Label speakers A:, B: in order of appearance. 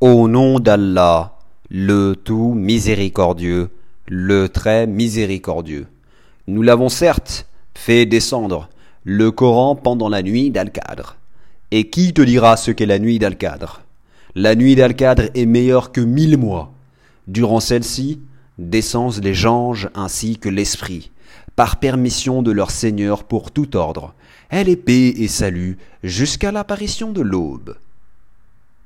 A: Au nom d'Allah, le tout miséricordieux, le très miséricordieux. Nous l'avons certes fait descendre, le Coran pendant la nuit d'Al-Qadr. Et qui te dira ce qu'est la nuit d'Al-Qadr? La nuit d'Al-Qadr est meilleure que mille mois. Durant celle-ci, descendent les anges ainsi que l'esprit, par permission de leur Seigneur pour tout ordre. Elle est paix et salut jusqu'à l'apparition de l'aube.